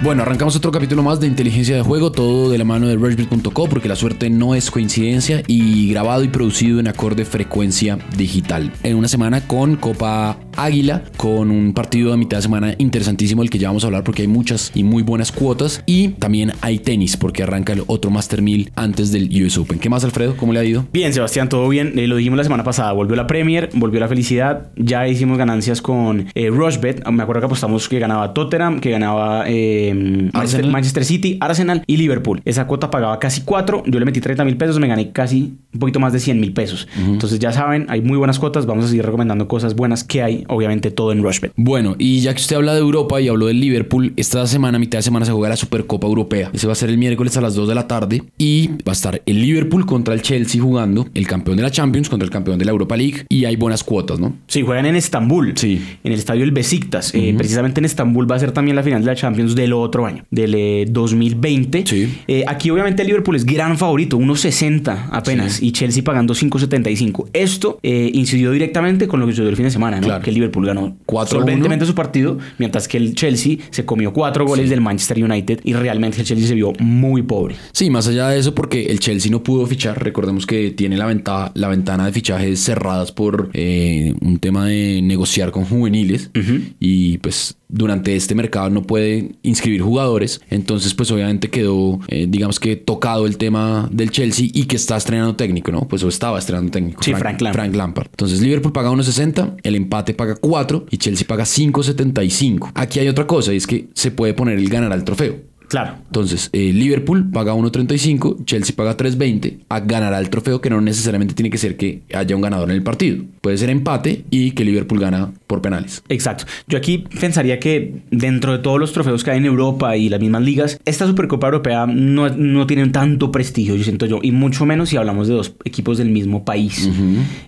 Bueno, arrancamos otro capítulo más de inteligencia de juego, todo de la mano de Rushbit.co, porque la suerte no es coincidencia y grabado y producido en acorde frecuencia digital. En una semana con Copa Águila, con un partido de mitad de semana interesantísimo del que ya vamos a hablar porque hay muchas y muy buenas cuotas. Y también hay tenis, porque arranca el otro Master 1000 antes del US Open. ¿Qué más, Alfredo? ¿Cómo le ha ido? Bien, Sebastián, todo bien. Eh, lo dijimos la semana pasada. Volvió la Premier, volvió la felicidad. Ya hicimos ganancias con eh, Rushbet. Me acuerdo que apostamos que ganaba Tottenham, que ganaba eh, Manchester, Manchester City, Arsenal y Liverpool. Esa cuota pagaba casi 4. Yo le metí 30 mil pesos, me gané casi un poquito más de 100 mil pesos. Entonces ya saben, hay muy buenas cuotas. Vamos a seguir recomendando cosas buenas que hay. Obviamente todo en Rushbet. Bueno, y ya que usted habla de Europa y habló del Liverpool, esta semana, mitad de semana, se juega la Supercopa Europea. Ese va a ser el miércoles a las 2 de la tarde y va a estar el Liverpool contra el Chelsea jugando, el campeón de la Champions contra el campeón de la Europa League y hay buenas cuotas, ¿no? Sí, juegan en Estambul, Sí. en el estadio El Besiktas. Eh, precisamente en Estambul va a ser también la final de la Champions del otro año, del eh, 2020. Sí. Eh, aquí obviamente el Liverpool es gran favorito, 1.60 apenas, y Chelsea pagando 5.75. Esto eh, incidió directamente con lo que sucedió el fin de semana, ¿no? Claro. Que el Liverpool ganó 4 a 1. solventemente su partido, mientras que el Chelsea se comió cuatro goles del Manchester United y realmente el Chelsea se vio muy pobre. Sí, más allá de eso, porque el Chelsea no pudo fichar. Recordemos que tiene la, venta- la ventana de fichajes cerradas por eh, un tema de negociar con juveniles. Y pues durante este mercado no puede inscribir jugadores. Entonces, pues obviamente quedó, eh, digamos que tocado el tema del Chelsea y que está estrenando técnico, ¿no? Pues o estaba estrenando técnico. Sí, Frank Lampard. Frank Lampard. Entonces, Liverpool paga 1.60, el empate paga 4 y Chelsea paga 5.75. Aquí hay otra cosa y es que se puede poner el ganar al trofeo. Claro. Entonces, eh, Liverpool paga 1.35, Chelsea paga 3.20, a ganará el trofeo que no necesariamente tiene que ser que haya un ganador en el partido. Puede ser empate y que Liverpool gana por penales. Exacto. Yo aquí pensaría que dentro de todos los trofeos que hay en Europa y las mismas ligas, esta Supercopa Europea no, no tiene tanto prestigio, yo siento yo, y mucho menos si hablamos de dos equipos del mismo país.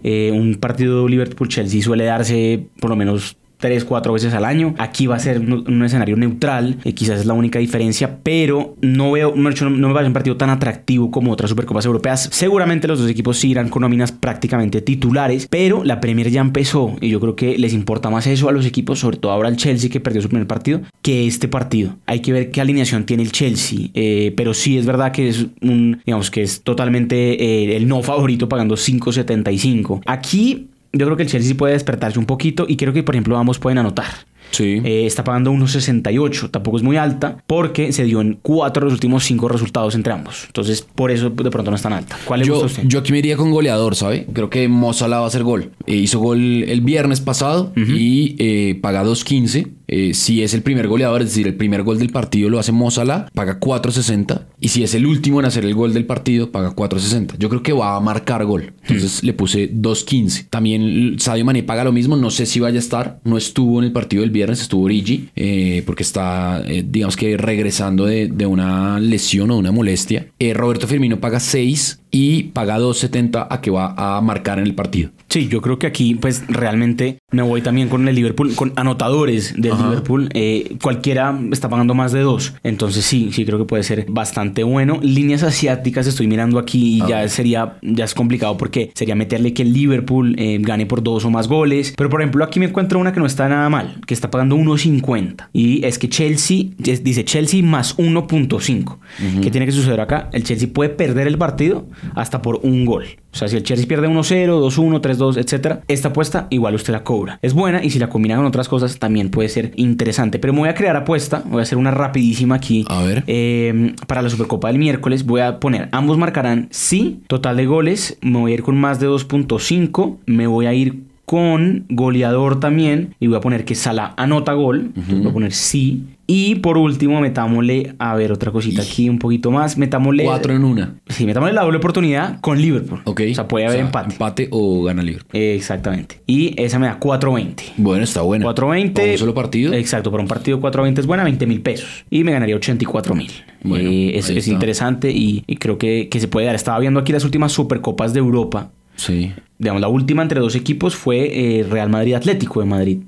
Eh, un partido Liverpool-Chelsea suele darse por lo menos tres, cuatro veces al año. Aquí va a ser un, escenario neutral, eh, quizás es la única diferencia, pero no veo, no, no, me parece un partido tan atractivo como otras Supercopas Europeas. Seguramente los dos equipos sí irán con nóminas prácticamente titulares, pero la Premier ya empezó y yo creo que les importa más eso a los equipos, sobre todo ahora el Chelsea que perdió su primer partido, que este partido. Hay que ver qué alineación tiene el Chelsea, eh, pero sí es verdad que es un, digamos que es totalmente eh, el no favorito pagando 5.75. Aquí yo creo que el Chelsea puede despertarse un poquito y creo que, por ejemplo, ambos pueden anotar. Sí. Eh, está pagando 1.68, tampoco es muy alta, porque se dio en cuatro de los últimos cinco resultados entre ambos. Entonces, por eso de pronto no es tan alta. ¿Cuál le gusta yo, usted? yo aquí me iría con goleador, ¿sabe? Creo que Mo Salah va a hacer gol. Eh, hizo gol el viernes pasado y eh, paga 2.15. Eh, si es el primer goleador, es decir, el primer gol del partido lo hace Mo Salah, paga 4.60. Y si es el último en hacer el gol del partido, paga 4.60. Yo creo que va a marcar gol. Entonces le puse 2.15. También Sadio Mané paga lo mismo. No sé si vaya a estar. No estuvo en el partido del viernes, estuvo Origi, eh, porque está, eh, digamos que regresando de, de una lesión o una molestia. Roberto Firmino paga 6 y paga 2.70 a que va a marcar en el partido. Sí, yo creo que aquí, pues realmente me voy también con el Liverpool, con anotadores del Ajá. Liverpool. Eh, cualquiera está pagando más de dos. Entonces, sí, sí creo que puede ser bastante bueno. Líneas asiáticas estoy mirando aquí y ya sería, ya es complicado porque sería meterle que el Liverpool eh, gane por dos o más goles. Pero, por ejemplo, aquí me encuentro una que no está nada mal, que está pagando 1.50. Y es que Chelsea, dice Chelsea más 1.5. ¿Qué tiene que suceder acá? El Chelsea puede perder el partido hasta por un gol. O sea, si el Chelsea pierde 1-0, 2-1, 3-2, etcétera, esta apuesta igual usted la cobra. Es buena y si la combina con otras cosas también puede ser interesante. Pero me voy a crear apuesta, voy a hacer una rapidísima aquí. A ver. Eh, para la Supercopa del miércoles voy a poner, ambos marcarán sí, total de goles, me voy a ir con más de 2.5, me voy a ir con goleador también y voy a poner que Sala anota gol, entonces voy a poner sí. Y por último, metámosle, a ver, otra cosita aquí un poquito más, metámosle... 4 en una. Sí, metámosle la doble oportunidad con Liverpool. Ok. O sea, puede haber empate. Empate o gana Liverpool. Eh, exactamente. Y esa me da 4.20. Bueno, está bueno. 4.20. Para un solo partido. Exacto, para un partido 4.20 es buena, 20 mil pesos. Y me ganaría 84 mil. Bueno, es, ahí es interesante y, y creo que, que se puede dar. Estaba viendo aquí las últimas Supercopas de Europa. Sí. Digamos, la última entre dos equipos fue eh, Real Madrid Atlético de Madrid.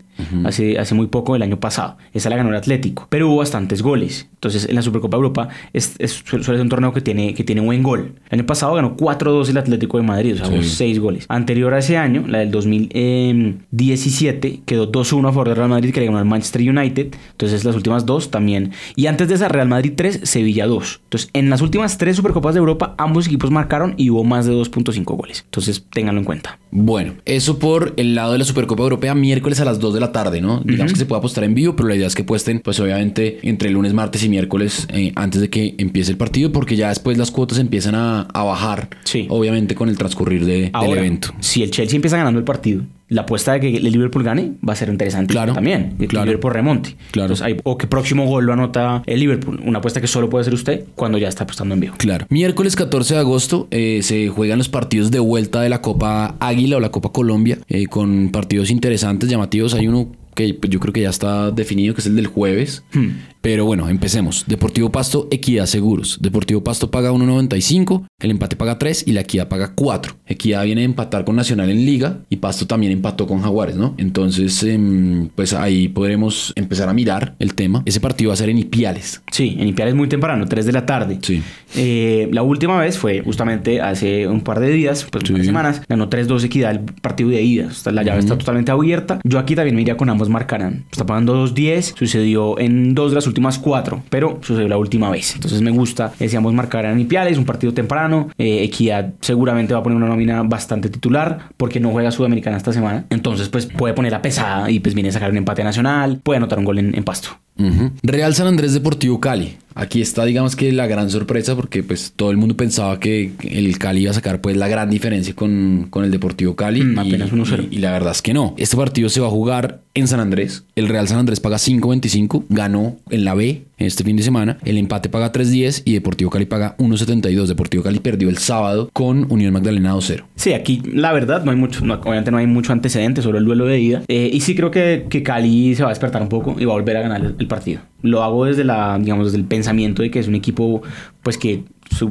Hace, hace muy poco, el año pasado. Esa la ganó el Atlético, pero hubo bastantes goles. Entonces, en la Supercopa de Europa es, suele ser un torneo que tiene, que tiene buen gol. El año pasado ganó 4-2 el Atlético de Madrid, o sea, hubo 6 goles. Anterior a ese año, la del 2017, quedó 2-1 a favor del Real Madrid, que le ganó al Manchester United. Entonces, las últimas dos también. Y antes de esa, Real Madrid 3, Sevilla 2. Entonces, en las últimas tres Supercopas de Europa, ambos equipos marcaron y hubo más de 2.5 goles. Entonces, ténganlo en cuenta. Bueno, eso por el lado de la Supercopa Europea, miércoles a las 2 de la tarde, ¿no? Digamos que se puede apostar en vivo, pero la idea es que puesten, pues obviamente, entre lunes, martes y miércoles eh, antes de que empiece el partido, porque ya después las cuotas empiezan a, bajar, sí. obviamente, con el transcurrir de, del evento. Si el Chelsea empieza ganando el partido la apuesta de que el Liverpool gane va a ser interesante claro, también. Que claro. el Liverpool remonte. Claro. o que próximo gol lo anota el Liverpool. Una apuesta que solo puede hacer usted cuando ya está apostando en vivo. Claro. Miércoles 14 de agosto eh, se juegan los partidos de vuelta de la Copa Águila o la Copa Colombia eh, con partidos interesantes, llamativos. Hay uno que yo creo que ya está definido, que es el del jueves. Hmm. Pero bueno, empecemos. Deportivo Pasto, Equidad Seguros. Deportivo Pasto paga 1.95, el empate paga 3 y la Equidad paga 4. Equidad viene a empatar con Nacional en Liga y Pasto también empató con Jaguares, ¿no? Entonces, em, pues ahí podremos empezar a mirar el tema. Ese partido va a ser en Ipiales. Sí, en Ipiales muy temprano, 3 de la tarde. Sí. Eh, la última vez fue justamente hace un par de días, pues un par de semanas, ganó 3-2 Equidad el partido de ida. la llave está totalmente abierta. Yo aquí también me iría con ambos marcarán. Está pagando 2-10, sucedió en dos de las últimas cuatro, pero sucedió la última vez. Entonces me gusta, decíamos, marcar a Ipiales, un partido temprano. Eh, Equidad seguramente va a poner una nómina bastante titular porque no juega Sudamericana esta semana. Entonces, pues puede poner la pesada y pues viene a sacar un empate nacional, puede anotar un gol en, pasto. Real San Andrés Deportivo Cali. Aquí está, digamos que la gran sorpresa, porque pues todo el mundo pensaba que el Cali iba a sacar pues la gran diferencia con, con el Deportivo Cali. Mm, apenas 1-0. Y, y, la verdad es que no. Este partido se va a jugar en San Andrés. El Real San Andrés paga 5.25, ganó en la B este fin de semana. El empate paga 3.10 y Deportivo Cali paga 1.72. Deportivo Cali perdió el sábado con Unión Magdalena 2-0. Sí, aquí la verdad no hay mucho, obviamente no hay mucho antecedente sobre el duelo de ida. Eh, y sí creo que, que Cali se va a despertar un poco y va a volver a ganar el partido. Lo hago desde la, digamos, desde el pensamiento de que es un equipo pues que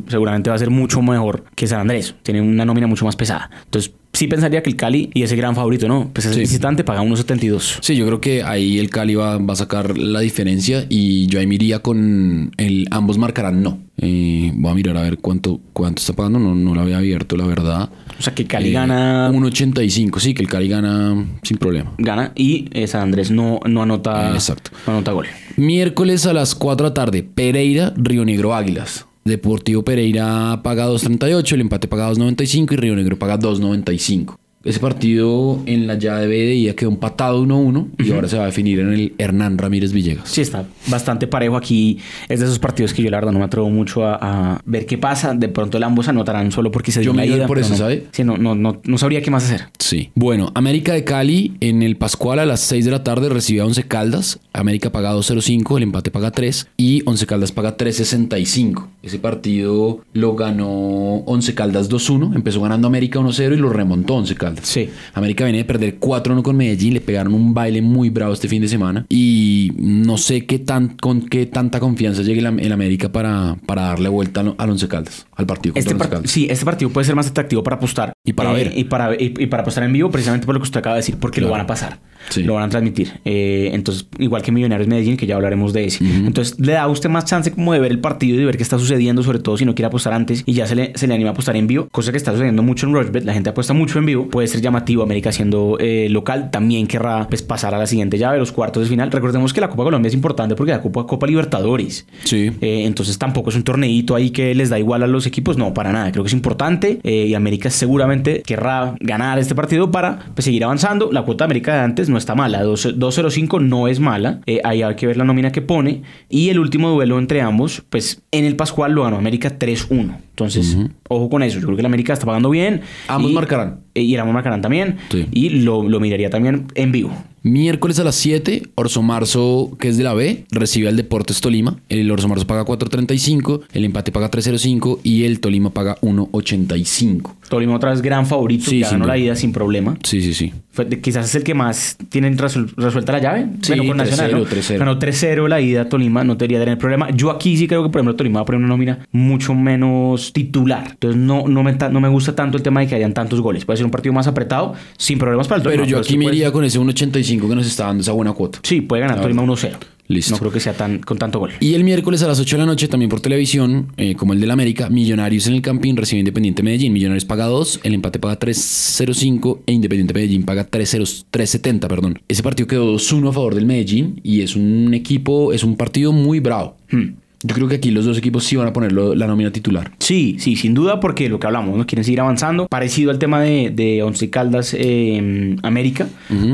seguramente va a ser mucho mejor que San Andrés. Tiene una nómina mucho más pesada. Entonces, sí pensaría que el Cali y ese gran favorito, ¿no? Pues el visitante paga 1.72. Sí, yo creo que ahí el Cali va, va, a sacar la diferencia y yo ahí me iría con el ambos marcarán no. Eh, voy a mirar a ver cuánto, cuánto está pagando, no, no lo había abierto, la verdad. O sea que Cali gana. 1.85, sí, que el Cali gana sin problema. Gana y San Andrés no, no anota. Exacto. No anota gol. Miércoles a las 4 de la tarde, Pereira, Río Negro Águilas. Deportivo Pereira paga 2.38, el empate paga 2.95 y Río Negro paga 2.95. Ese partido en la llave de ida quedó empatado 1-1 y ahora se va a definir en el Hernán Ramírez Villegas. Sí, está bastante parejo aquí. Es de esos partidos que yo la verdad no me atrevo mucho a, ver qué pasa. De pronto el ambos anotarán solo porque se dio yo la ida. por eso, no, ¿sabe? Sí, no, no, no, no, sabría qué más hacer. Sí. Bueno, América de Cali en el Pascual a las 6 de la tarde recibe a Once Caldas. América paga 2.05, el empate paga 3 y Once Caldas paga 3.65. Ese partido lo ganó Once Caldas 2-1. Empezó ganando América 1-0 y lo remontó Once Caldas. Sí. América viene de perder 4-1 con Medellín, le pegaron un baile muy bravo este fin de semana y no sé qué tan, con qué tanta confianza llegue el América para, para darle vuelta al Once Caldas, al partido este Sí, este partido puede ser más atractivo para apostar. Y para ver. Y para, y, para apostar en vivo precisamente por lo que usted acaba de decir, porque lo van a pasar. Lo van a transmitir. Eh, entonces, igual que Millonarios Medellín, que ya hablaremos de ese. Entonces, le da a usted más chance como de ver el partido y de ver qué está sucediendo, sobre todo si no quiere apostar antes y ya se le, se le anima a apostar en vivo, cosa que está sucediendo mucho en Rushbet. La gente apuesta mucho en vivo. Puede ser llamativo. América siendo eh, local también querrá pues, pasar a la siguiente llave, los cuartos de final. Recordemos que la Copa Colombia es importante porque la Copa, Copa Libertadores. Sí. Eh, entonces, tampoco es un torneito ahí que les da igual a los equipos. No, para nada. Creo que es importante y América seguramente querrá ganar este partido para pues, seguir avanzando. La cuota de América de antes no está mala. 2.05 no es mala. Eh, ahí hay que ver la nómina que pone. Y el último duelo entre ambos, pues en el Pascual lo ganó América 3-1. Entonces, ojo con eso. Yo creo que la América está pagando bien. Ambos marcarán. Y ambos marcarán también. Y lo, lo miraría también en vivo. Miércoles a las 7, Orso Marzo, que es de la B, recibe al Deportes Tolima. El Orso Marzo paga 4.35, el empate paga 3.05 y el Tolima paga 1.85. Tolima otra vez gran favorito, sí, ganó la ida sin problema. Sí, sí, sí. quizás es el que más tienen resuelta la llave. Sí, bueno, con Nacional, 3-0. Ganó 3-0 la ida Tolima, no debería tener problema. Yo aquí sí creo que, por ejemplo, Tolima va a poner una nómina mucho menos titular. Entonces no, no, me, no me gusta tanto el tema de que hayan tantos goles. Puede ser un partido más apretado, sin problemas para el Tolima. Pero yo aquí me iría con ese 1.85 2.85 que nos está dando esa buena cuota. Sí, puede ganar Tolima 1-0. Listo. No creo que sea tan, con tanto gol. Y el miércoles a las 8 de la noche, también por televisión, eh, como el del América, Millonarios en el Campín recibe Independiente Medellín. Millonarios paga 2, el empate paga 3.05 e Independiente Medellín paga 3.0 3.70, perdón. Ese partido quedó 2-1 a favor del Medellín y es un equipo, es un partido muy bravo. Hmm. Yo creo que aquí los dos equipos sí van a poner la nómina titular. Sí, sí, sin duda, porque lo que hablamos, ¿no? Quieren seguir avanzando. Parecido al tema de, de Once Caldas eh, América,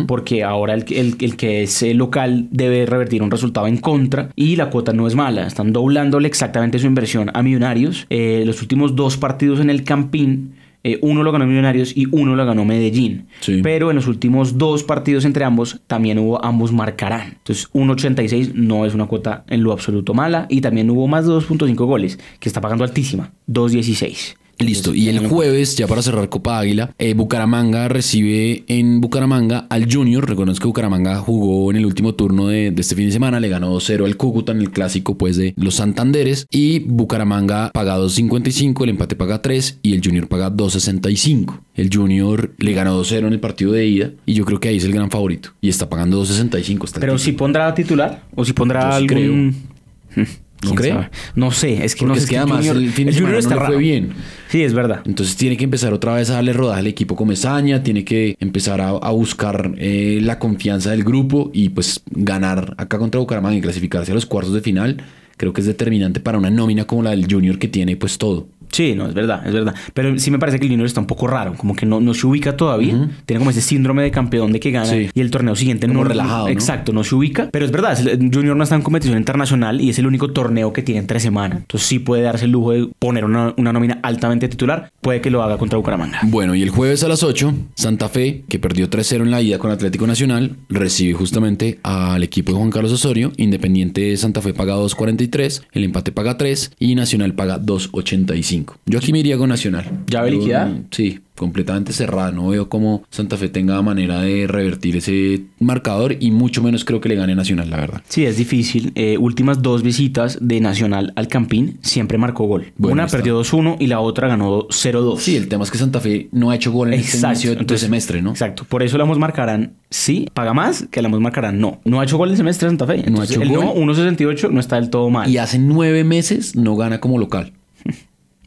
porque ahora el, que- el- el que es eh, local debe revertir un resultado en contra y la cuota no es mala. Están doblándole exactamente su inversión a Millonarios. Eh, los últimos dos partidos en el Campín. Eh, uno lo ganó Millonarios y uno lo ganó Medellín. Sí. Pero en los últimos dos partidos entre ambos también hubo ambos marcarán. Entonces 1.86 no es una cuota en lo absoluto mala. Y también hubo más de 2.5 goles, que está pagando altísima. 2.16. Listo. Y el jueves, ya para cerrar Copa Águila, eh, Bucaramanga recibe en Bucaramanga al Junior. Recordemos que Bucaramanga jugó en el último turno de, de este fin de semana. Le ganó 2-0 al Cúcuta en el clásico pues, de los Santanderes. Y Bucaramanga paga 2.55, el empate paga 3 y el Junior paga 2.65. El Junior le ganó 2-0 en el partido de ida y yo creo que ahí es el gran favorito. Y está pagando 2.65. está Pero si pondrá titular o si pondrá Yo sí algún... ¿No ¿Quién cree? sabe? No sé, es que Porque no sé. es que además Junior- el fin de el no está le fue raro. bien. Sí, es verdad. Entonces tiene que empezar otra vez a darle rodaje al equipo Comesaña, tiene que empezar a, a buscar eh, la confianza del grupo y pues ganar acá contra Bucaramanga y clasificarse a los cuartos de final. Creo que es determinante para una nómina como la del Junior que tiene pues todo. Sí, no, es verdad, es verdad. Pero sí me parece que el Junior está un poco raro, como que no, no se ubica todavía. Tiene como ese síndrome de campeón de que gana Sí. y el torneo siguiente Como no relajado, ¿no? Exacto, no se ubica. Pero es verdad, el Junior no está en competición internacional y es el único torneo que tiene entre semana. Entonces sí puede darse el lujo de poner una, una nómina altamente titular. Puede que lo haga contra Bucaramanga. Bueno, y el jueves a las 8, Santa Fe, que perdió 3-0 en la ida con Atlético Nacional, recibe justamente al equipo de Juan Carlos Osorio. Independiente de Santa Fe paga 2.43, el empate paga 3 y Nacional paga 2.85. Yo aquí me iría con Nacional. ¿Llave Yo, liquidada? mm, Sí, completamente cerrada. No veo cómo Santa Fe tenga manera de revertir ese marcador y mucho menos creo que le gane Nacional, la verdad. Sí, es difícil. Eh, últimas dos visitas de Nacional al Campín siempre marcó gol. Bueno, Una está. perdió 2-1 y la otra ganó 0-2. Sí, el tema es que Santa Fe no ha hecho gol en este inicio de semestre, ¿no? Exacto. Por eso la Amos marcarán sí, paga más que la Amos marcarán no. No ha hecho gol el semestre Santa Fe. No ha hecho el gol. no, 1.68 no está del todo mal. Y hace nueve meses no gana como local.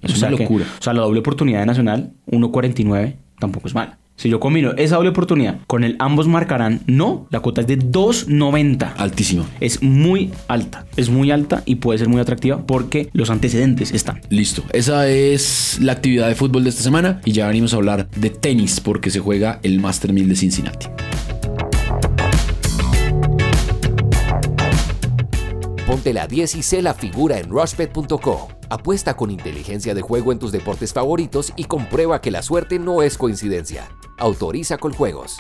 Es O sea una que- locura. o sea, la doble oportunidad de Nacional, 1.49, tampoco es mala. Si yo combino esa doble oportunidad con el ambos marcarán no, la cuota es de 2.90. Altísimo. Es muy alta, es muy alta y puede ser muy atractiva porque los antecedentes están. Listo. Esa es la actividad de fútbol de esta semana. Y ya venimos a hablar de tenis porque se juega el Master 1000 de Cincinnati. Ponte la 10 y sé la figura en rushbet.co. Apuesta con inteligencia de juego en tus deportes favoritos y comprueba que la suerte no es coincidencia. Autoriza con juegos.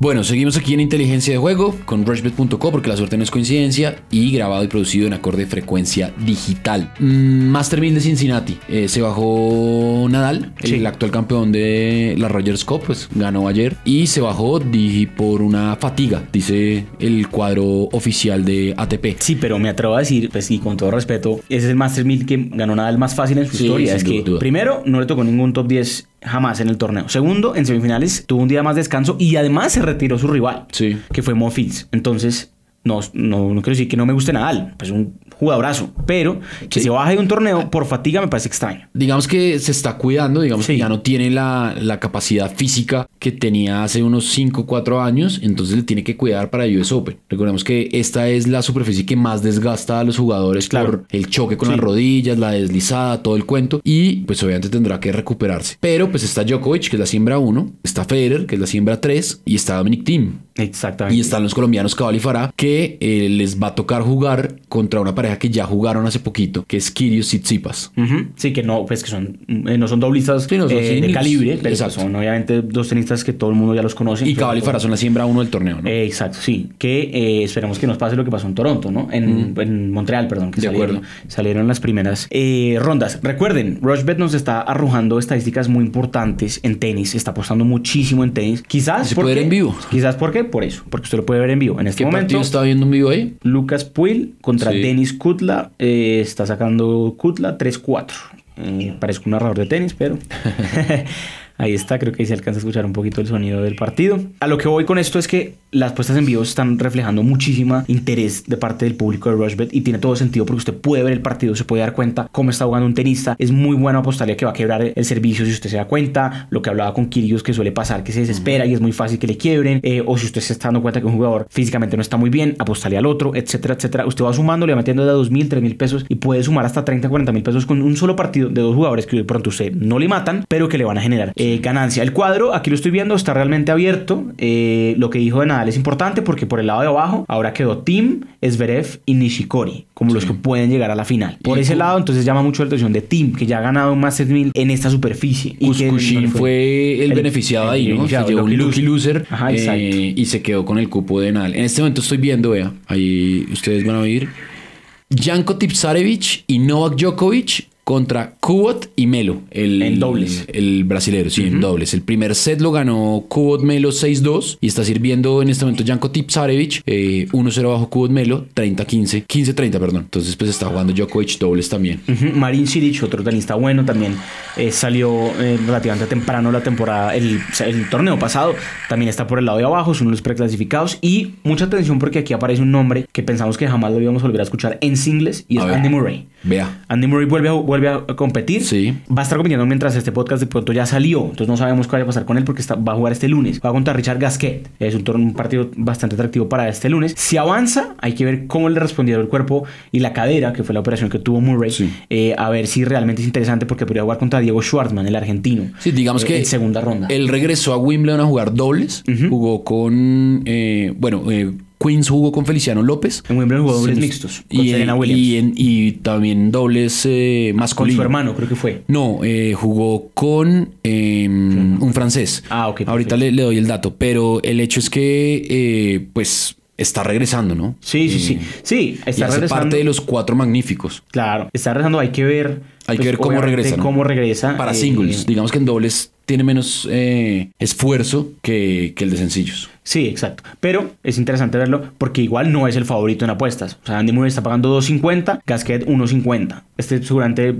Bueno, seguimos aquí en Inteligencia de Juego con rushbet.co porque la suerte no es coincidencia y grabado y producido en acorde frecuencia digital. Mm, Master 1000 de Cincinnati. Eh, se bajó Nadal, el actual campeón de la Rogers Cup, pues ganó ayer y se bajó di- por una fatiga, dice el cuadro oficial de ATP. Sí, pero me atrevo a decir, pues y con todo respeto, ese es el Master 1000 que ganó nada el más fácil en su Sí, historia. Es que, duda. primero, no le tocó ningún top 10 jamás en el torneo. Segundo, en semifinales tuvo un día más descanso y además se retiró su rival, Sí. que fue Mo Fields. Entonces, no, no, no quiero decir que no me guste Nadal, pues un jugadorazo, pero que Sí. se baje de un torneo por fatiga me parece extraño. Digamos que se está cuidando, digamos Sí. que ya no tiene la, la capacidad física que tenía hace unos 5 o 4 años, entonces le tiene que cuidar para US Open. Recordemos que esta es la superficie que más desgasta a los jugadores Claro. por el choque con Sí. las rodillas, la deslizada, todo el cuento, y pues obviamente tendrá que recuperarse. Pero pues está Djokovic, que es la siembra 1, está Federer, que es la siembra 3, y está Dominic Thiem. Exactamente. Y están los colombianos Cabal y Farah, que eh, les va a tocar jugar contra una pareja que ya jugaron hace poquito, que es Kyrgios y Tsitsipas. Ujú, Sí, que no, pues que son, eh, no son doblistas Sí, no son eh, de calibre, pero pues Exacto. son obviamente dos tenistas que todo el mundo ya los conoce. Y Cabal y Farah son la siembra 1 del torneo, ¿no? Eh, exacto, sí. Que eh, esperemos que nos pase lo que pasó en Toronto, ¿no? En, en Montreal, perdón. Que De salieron, acuerdo. salieron las primeras rondas. Recuerden, Rushbet nos está arrojando estadísticas muy importantes en tenis. Está apostando muchísimo en tenis. Quizás. ¿Y se puede ver en vivo? Quizás porque por eso. Porque usted lo puede ver en vivo. En este ¿Qué momento. está viendo un vivo ahí? Lucas Puil contra Sí. Denis Kutla. eh, está sacando Kutla 3-4. Eh, parezco un narrador de tenis, pero. Ahí está, creo que ahí se alcanza a escuchar un poquito el sonido del partido. A lo que voy con esto es que las puestas en vivo están reflejando muchísima interés de parte del público de Rushbet y tiene todo sentido porque usted puede ver el partido, se puede dar cuenta cómo está jugando un tenista. Es muy bueno apostarle que va a quebrar el servicio si usted se da cuenta. Lo que hablaba con Kirios que suele pasar, que se desespera y es muy fácil que le quiebren. Eh, o si usted se está dando cuenta que un jugador físicamente no está muy bien, apostarle al otro, etcétera, etcétera. Usted va sumando, le va metiendo de 2 mil, 3 mil pesos y puede sumar hasta 30, 40 mil pesos con un solo partido de dos jugadores que de pronto usted no le matan, pero que le van a generar eh, ganancia. El cuadro, aquí lo estoy viendo, está realmente abierto. Eh, lo que dijo de Nadal es importante porque por el lado de abajo ahora quedó Tim, Zverev y Nishikori como los que pueden llegar a la final. Por ese lado, entonces llama mucho la atención de Tim, que ya ha ganado un Masters 1000 en esta superficie. Y que fue, el, beneficiado ahí, ¿no? Se llevó un lucky loser eh, y se quedó con el cupo de Nadal. En este momento estoy viendo, vea, ahí ustedes van a oír. Janko Tipsarevich y Novak Djokovic contra Kubot y Melo. El, en dobles. El, brasilero, sí, en dobles. El primer set lo ganó Kubot Melo 6-2 y está sirviendo en este momento Janko Tipsarevich, 1-0 eh, bajo Kubot Melo, 30-15, 15-30, perdón. Entonces, pues está jugando Djokovic dobles también. Marin Cilic, otro tenista bueno, también eh, salió eh, relativamente temprano la temporada, el, el, torneo pasado, también está por el lado de abajo, son los preclasificados. Y mucha atención porque aquí aparece un nombre que pensamos que jamás lo íbamos a volver a escuchar en singles y es Andy Murray. Vea. Andy Murray vuelve a, vuelve a competir. Sí. Va a estar compitiendo mientras este podcast de pronto ya salió. Entonces no sabemos qué va a pasar con él porque está, va a jugar este lunes. Va contra Richard Gasquet. Es un, un partido bastante atractivo para este lunes. Si avanza, hay que ver cómo le respondieron el cuerpo y la cadera, que fue la operación que tuvo Murray. Eh, a ver si realmente es interesante porque podría jugar contra Diego Schwartzman, el argentino. Sí, digamos eh, que. En segunda ronda. Él regresó a Wimbledon a jugar dobles. Jugó con. Eh, bueno, Queens jugó con Feliciano López. En Wimbledon jugó dobles mixtos. Con y, Serena Williams. Y, también dobles eh, masculinos. Con su hermano, creo que fue. No, eh, jugó con em, un francés. Ah, ok. Ahorita le, doy el dato. Pero el hecho es que, eh, pues, está regresando, ¿no? Sí, sí, sí. Sí, está y hace parte de los cuatro magníficos. Claro, está regresando. Hay que ver. Hay que pues, ver cómo regresa. Cómo regresa. Para singles. Digamos que en dobles tiene menos esfuerzo que, el de sencillos. Sí, exacto. Pero es interesante verlo porque igual no es el favorito en apuestas. O sea, Andy Murray está pagando 2.50, Gasquet 1.50. Este seguramente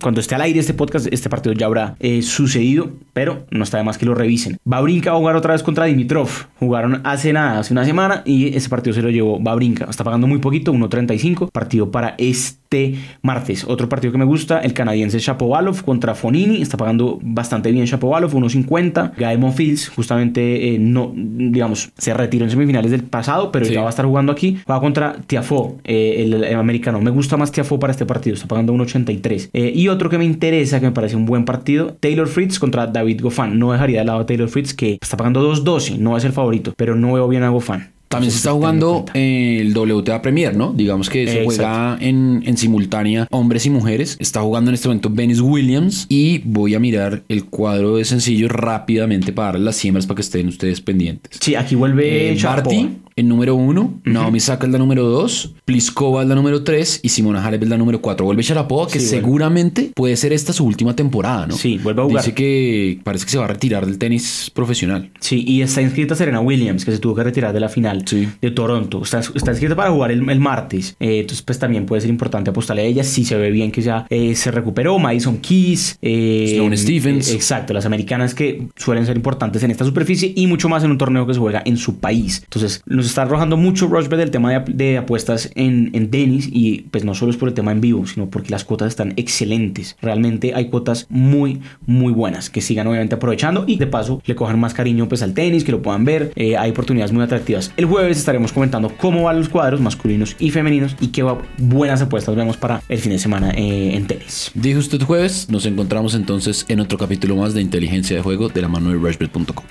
cuando esté al aire este podcast, este partido ya habrá eh, sucedido, pero no está de más que lo revisen. Babrinka va a jugar otra vez contra Dimitrov. Jugaron hace nada, hace una semana y ese partido se lo llevó Babrinka. Está pagando muy poquito, 1.35. Partido para este martes. Otro partido que me gusta, el canadiense Shapovalov contra Fonini. Está pagando bastante bien Shapovalov, 1.50. Gael Monfils, justamente eh, no, digamos, se retiró en semifinales del pasado, pero ya va a estar jugando aquí. Va contra Tiafo, eh, el, americano. Me gusta más Tiafo para este partido, está pagando 1.83. Eh, y otro que me interesa, que me parece un buen partido, Taylor Fritz contra David Goffin. No dejaría de lado a Taylor Fritz, que está pagando 2.12, no es el favorito, pero no veo bien a Goffin. También se está jugando el WTA Premier, ¿no? Digamos que se juega en, en, simultánea hombres y mujeres. Está jugando en este momento Venus Williams y voy a mirar el cuadro de sencillos rápidamente para dar las siembras para que estén ustedes pendientes. Sí, aquí vuelve eh, Barty, el número uno, Naomi Saka es la número dos, Pliskova es la número tres y Simona Halep es la número cuatro. Vuelve Sharapova, que seguramente puede ser esta su última temporada, ¿no? Sí, vuelve a jugar. Dice que parece que se va a retirar del tenis profesional. Sí, y está inscrita Serena Williams, que se tuvo que retirar de la final de Toronto. Está, está inscrita para jugar el, martes. Eh, entonces, pues también puede ser importante apostarle a ella si se ve bien que ya eh, se recuperó. Madison Keys, eh, Sloane Stephens. exacto, las americanas que suelen ser importantes en esta superficie y mucho más en un torneo que se juega en su país. Entonces, está arrojando mucho Rushbet del tema de, apuestas en, en, tenis y pues no solo es por el tema en vivo, sino porque las cuotas están excelentes. Realmente hay cuotas muy, muy buenas que sigan obviamente aprovechando y de paso le cojan más cariño pues al tenis, que lo puedan ver. Eh, hay oportunidades muy atractivas. El jueves estaremos comentando cómo van los cuadros masculinos y femeninos y qué buenas apuestas vemos para el fin de semana eh, en tenis. Dijo usted jueves, nos encontramos entonces en otro capítulo más de inteligencia de juego de la mano de Rushbet.com.